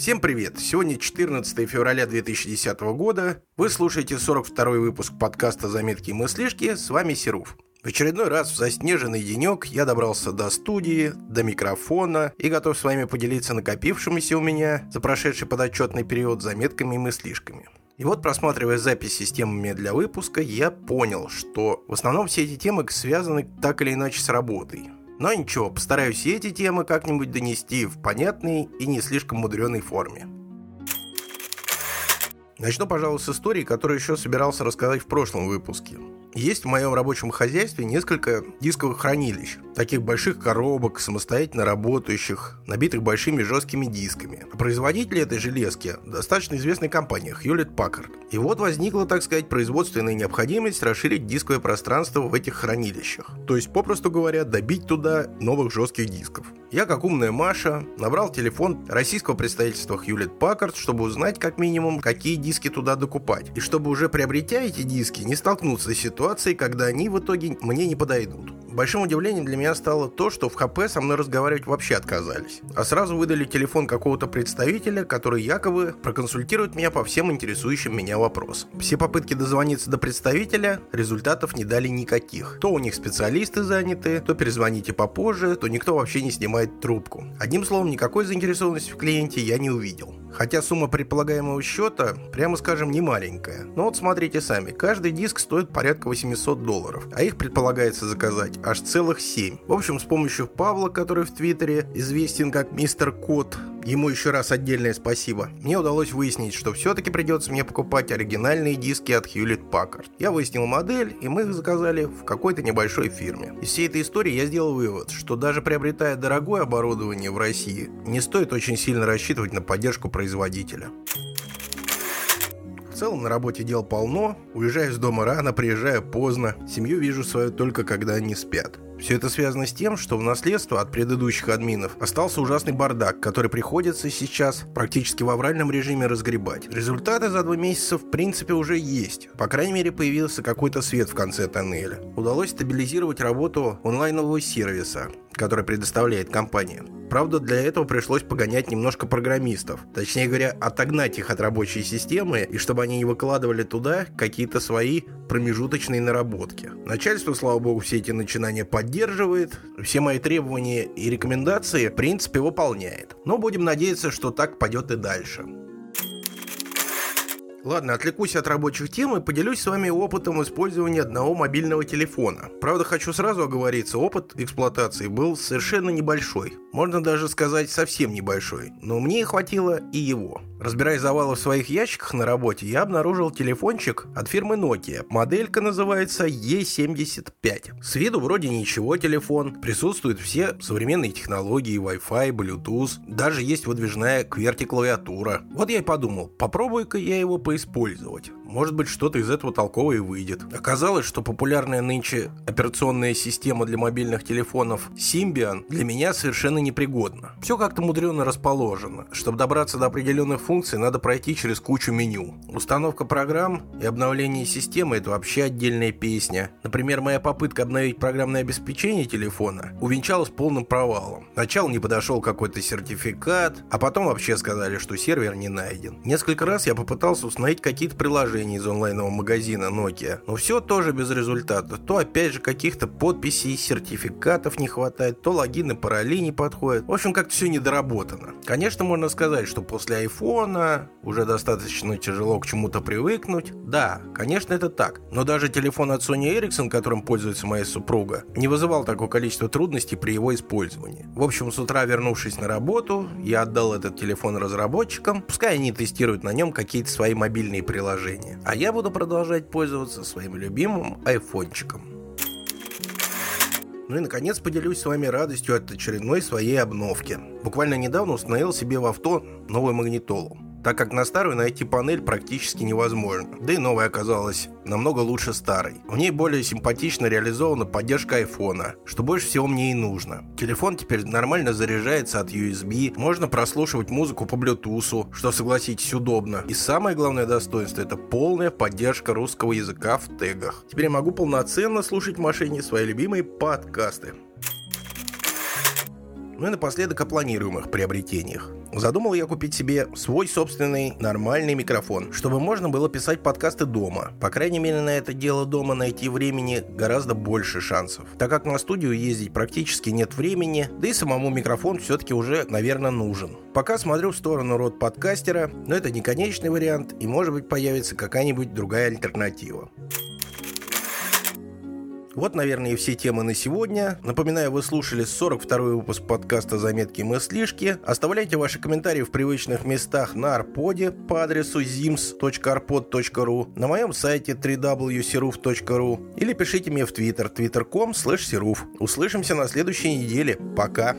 Всем привет! Сегодня 14 февраля 2010 года. Вы слушаете 42 выпуск подкаста «Заметки и мыслишки». С вами Серов. В очередной раз в заснеженный денек я добрался до студии, до микрофона и готов с вами поделиться накопившимися у меня за прошедший подотчетный период заметками и мыслишками. И вот, просматривая записи с темами для выпуска, я понял, что в основном все эти темы связаны так или иначе с работой. Но ничего, постараюсь и эти темы как-нибудь донести в понятной и не слишком мудреной форме. Начну, пожалуй, с истории, которую еще собирался рассказать в прошлом выпуске. Есть в моем рабочем хозяйстве несколько дисковых хранилищ, таких больших коробок, самостоятельно работающих, набитых большими жесткими дисками. Производитель этой железки – достаточно известная компания Hewlett Packard. И вот возникла, так сказать, производственная необходимость расширить дисковое пространство в этих хранилищах. То есть, попросту говоря, добить туда новых жестких дисков. Я, как умная Маша, набрал телефон российского представительства Hewlett Packard, чтобы узнать как минимум, какие диски туда докупать. И чтобы уже приобретя эти диски, не столкнуться с ситуацией, когда они в итоге мне не подойдут. Большим удивлением для меня стало то, что в ХП со мной разговаривать вообще отказались. А сразу выдали телефон какого-то представителя, который якобы проконсультирует меня по всем интересующим меня вопросам. Все попытки дозвониться до представителя результатов не дали никаких. То у них специалисты заняты, то перезвоните попозже, то никто вообще не снимает трубку. Одним словом, никакой заинтересованности в клиенте я не увидел. Хотя сумма предполагаемого счета, прямо скажем, не маленькая. Но вот смотрите сами, каждый диск стоит порядка 800 долларов, а их предполагается заказать аж целых 7. В общем, с помощью Павла, который в Твиттере известен как Мистер Кот, ему еще раз отдельное спасибо, мне удалось выяснить, что все-таки придется мне покупать оригинальные диски от Hewlett Packard. Я выяснил модель, и мы их заказали в какой-то небольшой фирме. Из всей этой истории я сделал вывод, что даже приобретая дорогое оборудование в России, не стоит очень сильно рассчитывать на поддержку производителя. Целом на работе дел полно, уезжаю из дома рано, приезжаю поздно, семью вижу свою только когда они спят. Все это связано с тем, что в наследство от предыдущих админов остался ужасный бардак, который приходится сейчас практически в авральном режиме разгребать. Результаты за два месяца в принципе уже есть. По крайней мере появился какой-то свет в конце тоннеля. Удалось стабилизировать работу онлайнового сервиса, который предоставляет компания. Правда, для этого пришлось погонять немножко программистов. Точнее говоря, отогнать их от рабочей системы, и чтобы они не выкладывали туда какие-то свои промежуточные наработки. Начальство, слава богу, все эти начинания поддерживает, все мои требования и рекомендации, в принципе, выполняет. Но будем надеяться, что так пойдет и дальше. Ладно, отвлекусь от рабочих тем и поделюсь с вами опытом использования одного мобильного телефона. Правда, хочу сразу оговориться, опыт эксплуатации был совершенно небольшой. Можно даже сказать совсем небольшой. Но мне хватило и его. Разбирая завалы в своих ящиках на работе, я обнаружил телефончик от фирмы Nokia. Моделька называется E75. С виду вроде ничего телефон. Присутствуют все современные технологии, Wi-Fi, Bluetooth. Даже есть выдвижная QWERTY-клавиатура. Вот я и подумал, попробую-ка я его поиспользовать. Может быть, что-то из этого толковое и выйдет. Оказалось, что популярная нынче операционная система для мобильных телефонов Symbian для меня совершенно непригодна. Все как-то мудрено расположено. Чтобы добраться до определенных функций, надо пройти через кучу меню. Установка программ и обновление системы – это вообще отдельная песня. Например, моя попытка обновить программное обеспечение телефона увенчалась полным провалом. Сначала не подошел какой-то сертификат, а потом вообще сказали, что сервер не найден. Несколько раз я попытался установить какие-то приложения из онлайнового магазина Nokia, но все тоже без результата. То опять же каких-то подписей, сертификатов не хватает, то логины, пароли не подходят. В общем, как-то все недоработано. Конечно, можно сказать, что после айфона уже достаточно тяжело к чему-то привыкнуть. Да, конечно, это так. Но даже телефон от Sony Ericsson, которым пользуется моя супруга, не вызывал такое количество трудностей при его использовании. В общем, с утра вернувшись на работу, я отдал этот телефон разработчикам, пускай они тестируют на нем какие-то свои мобильные приложения. А я буду продолжать пользоваться своим любимым айфончиком. Ну и наконец поделюсь с вами радостью от очередной своей обновки. Буквально недавно установил себе в авто новую магнитолу так как на старую найти панель практически невозможно. Да и новая оказалась намного лучше старой. В ней более симпатично реализована поддержка айфона, что больше всего мне и нужно. Телефон теперь нормально заряжается от USB, можно прослушивать музыку по Bluetooth, что, согласитесь, удобно. И самое главное достоинство – это полная поддержка русского языка в тегах. Теперь я могу полноценно слушать в машине свои любимые подкасты. Ну и напоследок о планируемых приобретениях. задумал я купить себе свой собственный нормальный микрофон, чтобы можно было писать подкасты дома. По крайней мере, на это дело дома найти времени гораздо больше шансов. Так как на студию ездить практически нет времени, да и самому микрофон все-таки уже, наверное, нужен. Пока смотрю в сторону род подкастера, но это не конечный вариант, и может быть появится какая-нибудь другая альтернатива. Вот, наверное, и все темы на сегодня. Напоминаю, вы слушали 42 выпуск подкаста «Заметки мыслишки». Оставляйте ваши комментарии в привычных местах на Арподе по адресу zims.arpod.ru, на моем сайте www.siruf.ru или пишите мне в Twitter, twitter.com slash Услышимся на следующей неделе. Пока!